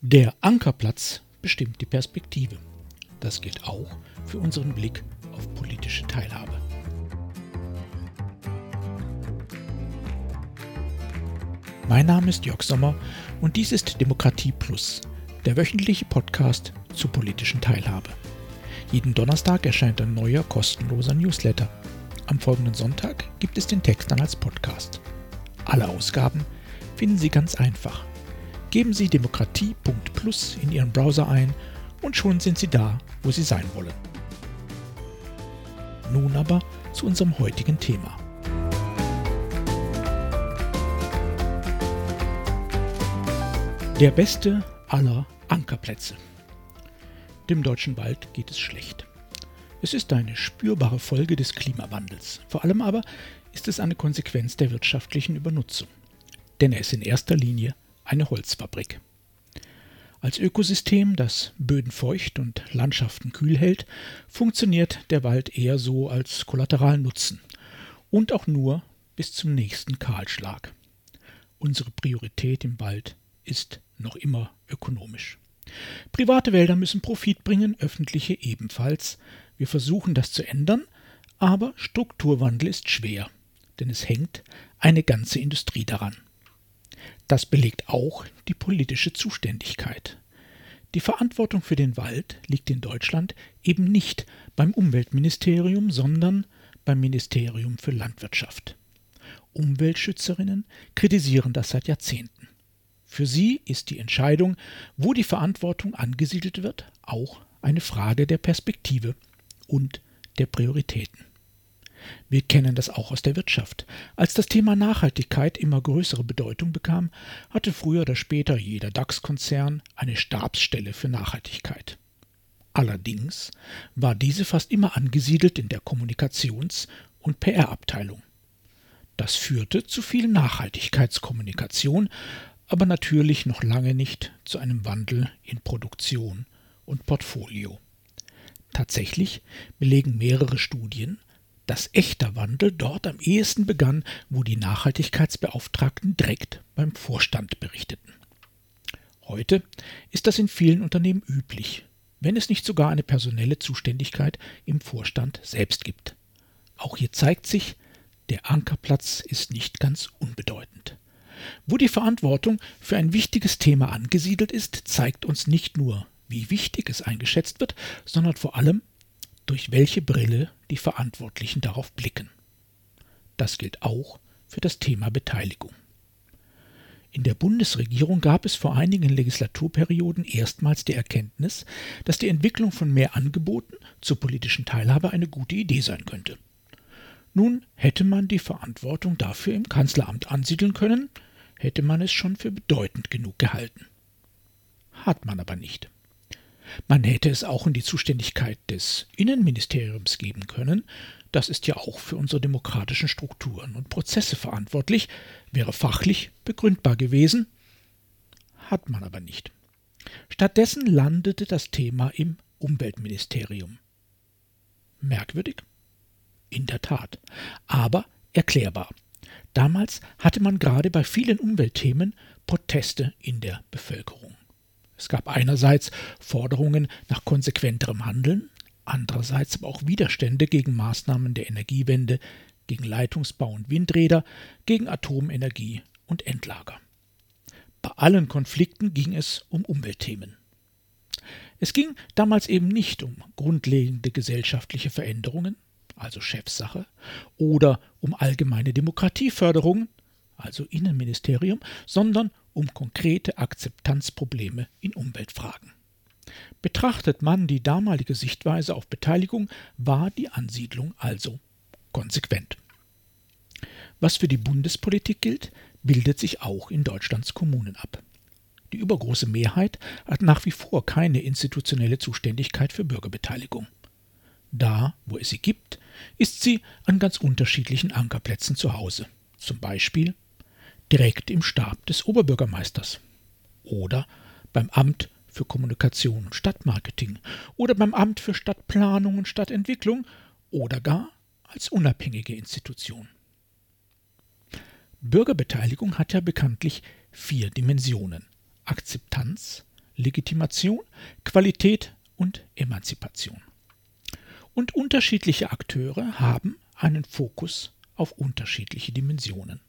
Der Ankerplatz bestimmt die Perspektive. Das gilt auch für unseren Blick auf politische Teilhabe. Mein Name ist Jörg Sommer und dies ist Demokratie Plus, der wöchentliche Podcast zur politischen Teilhabe. Jeden Donnerstag erscheint ein neuer kostenloser Newsletter. Am folgenden Sonntag gibt es den Text dann als Podcast. Alle Ausgaben finden Sie ganz einfach Geben Sie demokratie.plus in Ihren Browser ein und schon sind Sie da, wo Sie sein wollen. Nun aber zu unserem heutigen Thema. Der beste aller Ankerplätze. Dem deutschen Wald geht es schlecht. Es ist eine spürbare Folge des Klimawandels. Vor allem aber ist es eine Konsequenz der wirtschaftlichen Übernutzung. Denn er ist in erster Linie eine Holzfabrik. Als Ökosystem, das Böden feucht und Landschaften kühl hält, funktioniert der Wald eher so als Kollateralnutzen und auch nur bis zum nächsten Kahlschlag. Unsere Priorität im Wald ist noch immer ökonomisch. Private Wälder müssen Profit bringen, öffentliche ebenfalls. Wir versuchen das zu ändern, aber Strukturwandel ist schwer, denn es hängt eine ganze Industrie daran. Das belegt auch die politische Zuständigkeit. Die Verantwortung für den Wald liegt in Deutschland eben nicht beim Umweltministerium, sondern beim Ministerium für Landwirtschaft. Umweltschützerinnen kritisieren das seit Jahrzehnten. Für sie ist die Entscheidung, wo die Verantwortung angesiedelt wird, auch eine Frage der Perspektive und der Prioritäten. Wir kennen das auch aus der Wirtschaft. Als das Thema Nachhaltigkeit immer größere Bedeutung bekam, hatte früher oder später jeder DAX-Konzern eine Stabsstelle für Nachhaltigkeit. Allerdings war diese fast immer angesiedelt in der Kommunikations- und PR-Abteilung. Das führte zu viel Nachhaltigkeitskommunikation, aber natürlich noch lange nicht zu einem Wandel in Produktion und Portfolio. Tatsächlich belegen mehrere Studien, dass echter Wandel dort am ehesten begann, wo die Nachhaltigkeitsbeauftragten direkt beim Vorstand berichteten. Heute ist das in vielen Unternehmen üblich, wenn es nicht sogar eine personelle Zuständigkeit im Vorstand selbst gibt. Auch hier zeigt sich, der Ankerplatz ist nicht ganz unbedeutend. Wo die Verantwortung für ein wichtiges Thema angesiedelt ist, zeigt uns nicht nur, wie wichtig es eingeschätzt wird, sondern vor allem, durch welche Brille die Verantwortlichen darauf blicken. Das gilt auch für das Thema Beteiligung. In der Bundesregierung gab es vor einigen Legislaturperioden erstmals die Erkenntnis, dass die Entwicklung von mehr Angeboten zur politischen Teilhabe eine gute Idee sein könnte. Nun hätte man die Verantwortung dafür im Kanzleramt ansiedeln können, hätte man es schon für bedeutend genug gehalten. Hat man aber nicht. Man hätte es auch in die Zuständigkeit des Innenministeriums geben können, das ist ja auch für unsere demokratischen Strukturen und Prozesse verantwortlich, wäre fachlich begründbar gewesen, hat man aber nicht. Stattdessen landete das Thema im Umweltministerium. Merkwürdig? In der Tat, aber erklärbar. Damals hatte man gerade bei vielen Umweltthemen Proteste in der Bevölkerung. Es gab einerseits Forderungen nach konsequenterem Handeln, andererseits aber auch Widerstände gegen Maßnahmen der Energiewende, gegen Leitungsbau und Windräder, gegen Atomenergie und Endlager. Bei allen Konflikten ging es um Umweltthemen. Es ging damals eben nicht um grundlegende gesellschaftliche Veränderungen, also Chefsache, oder um allgemeine Demokratieförderung, also Innenministerium, sondern um konkrete Akzeptanzprobleme in Umweltfragen. Betrachtet man die damalige Sichtweise auf Beteiligung, war die Ansiedlung also konsequent. Was für die Bundespolitik gilt, bildet sich auch in Deutschlands Kommunen ab. Die übergroße Mehrheit hat nach wie vor keine institutionelle Zuständigkeit für Bürgerbeteiligung. Da, wo es sie gibt, ist sie an ganz unterschiedlichen Ankerplätzen zu Hause, zum Beispiel direkt im Stab des Oberbürgermeisters oder beim Amt für Kommunikation und Stadtmarketing oder beim Amt für Stadtplanung und Stadtentwicklung oder gar als unabhängige Institution. Bürgerbeteiligung hat ja bekanntlich vier Dimensionen Akzeptanz, Legitimation, Qualität und Emanzipation. Und unterschiedliche Akteure haben einen Fokus auf unterschiedliche Dimensionen.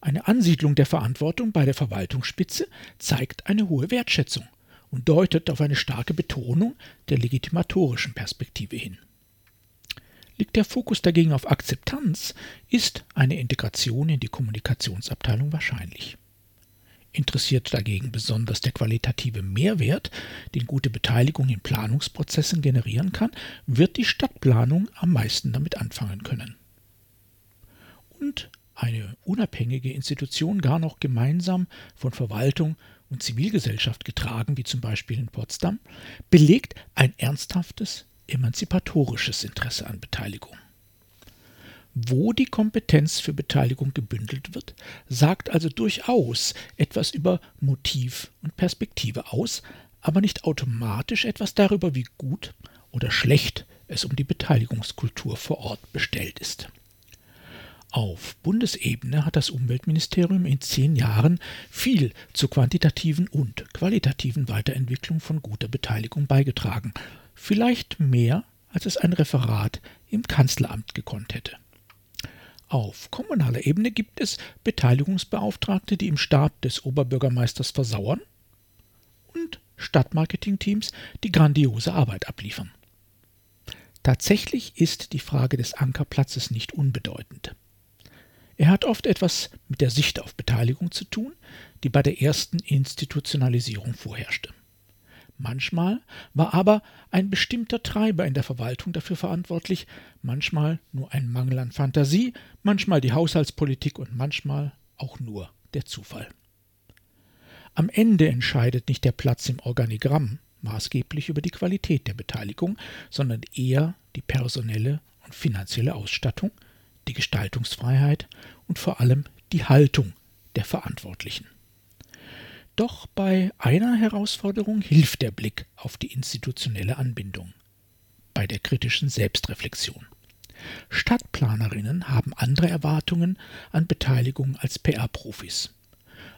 Eine Ansiedlung der Verantwortung bei der Verwaltungsspitze zeigt eine hohe Wertschätzung und deutet auf eine starke Betonung der legitimatorischen Perspektive hin. Liegt der Fokus dagegen auf Akzeptanz, ist eine Integration in die Kommunikationsabteilung wahrscheinlich. Interessiert dagegen besonders der qualitative Mehrwert, den gute Beteiligung in Planungsprozessen generieren kann, wird die Stadtplanung am meisten damit anfangen können. Und eine unabhängige Institution gar noch gemeinsam von Verwaltung und Zivilgesellschaft getragen, wie zum Beispiel in Potsdam, belegt ein ernsthaftes emanzipatorisches Interesse an Beteiligung. Wo die Kompetenz für Beteiligung gebündelt wird, sagt also durchaus etwas über Motiv und Perspektive aus, aber nicht automatisch etwas darüber, wie gut oder schlecht es um die Beteiligungskultur vor Ort bestellt ist. Auf Bundesebene hat das Umweltministerium in zehn Jahren viel zur quantitativen und qualitativen Weiterentwicklung von guter Beteiligung beigetragen, vielleicht mehr, als es ein Referat im Kanzleramt gekonnt hätte. Auf kommunaler Ebene gibt es Beteiligungsbeauftragte, die im Stab des Oberbürgermeisters versauern und Stadtmarketingteams, die grandiose Arbeit abliefern. Tatsächlich ist die Frage des Ankerplatzes nicht unbedeutend. Er hat oft etwas mit der Sicht auf Beteiligung zu tun, die bei der ersten Institutionalisierung vorherrschte. Manchmal war aber ein bestimmter Treiber in der Verwaltung dafür verantwortlich, manchmal nur ein Mangel an Fantasie, manchmal die Haushaltspolitik und manchmal auch nur der Zufall. Am Ende entscheidet nicht der Platz im Organigramm maßgeblich über die Qualität der Beteiligung, sondern eher die personelle und finanzielle Ausstattung, die Gestaltungsfreiheit und vor allem die Haltung der Verantwortlichen. Doch bei einer Herausforderung hilft der Blick auf die institutionelle Anbindung, bei der kritischen Selbstreflexion. Stadtplanerinnen haben andere Erwartungen an Beteiligung als PR-Profis,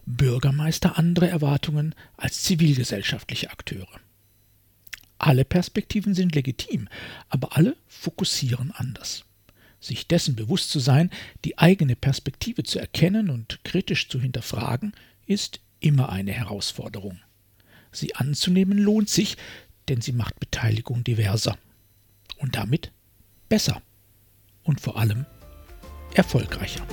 Bürgermeister andere Erwartungen als zivilgesellschaftliche Akteure. Alle Perspektiven sind legitim, aber alle fokussieren anders. Sich dessen bewusst zu sein, die eigene Perspektive zu erkennen und kritisch zu hinterfragen, ist immer eine Herausforderung. Sie anzunehmen lohnt sich, denn sie macht Beteiligung diverser und damit besser und vor allem erfolgreicher.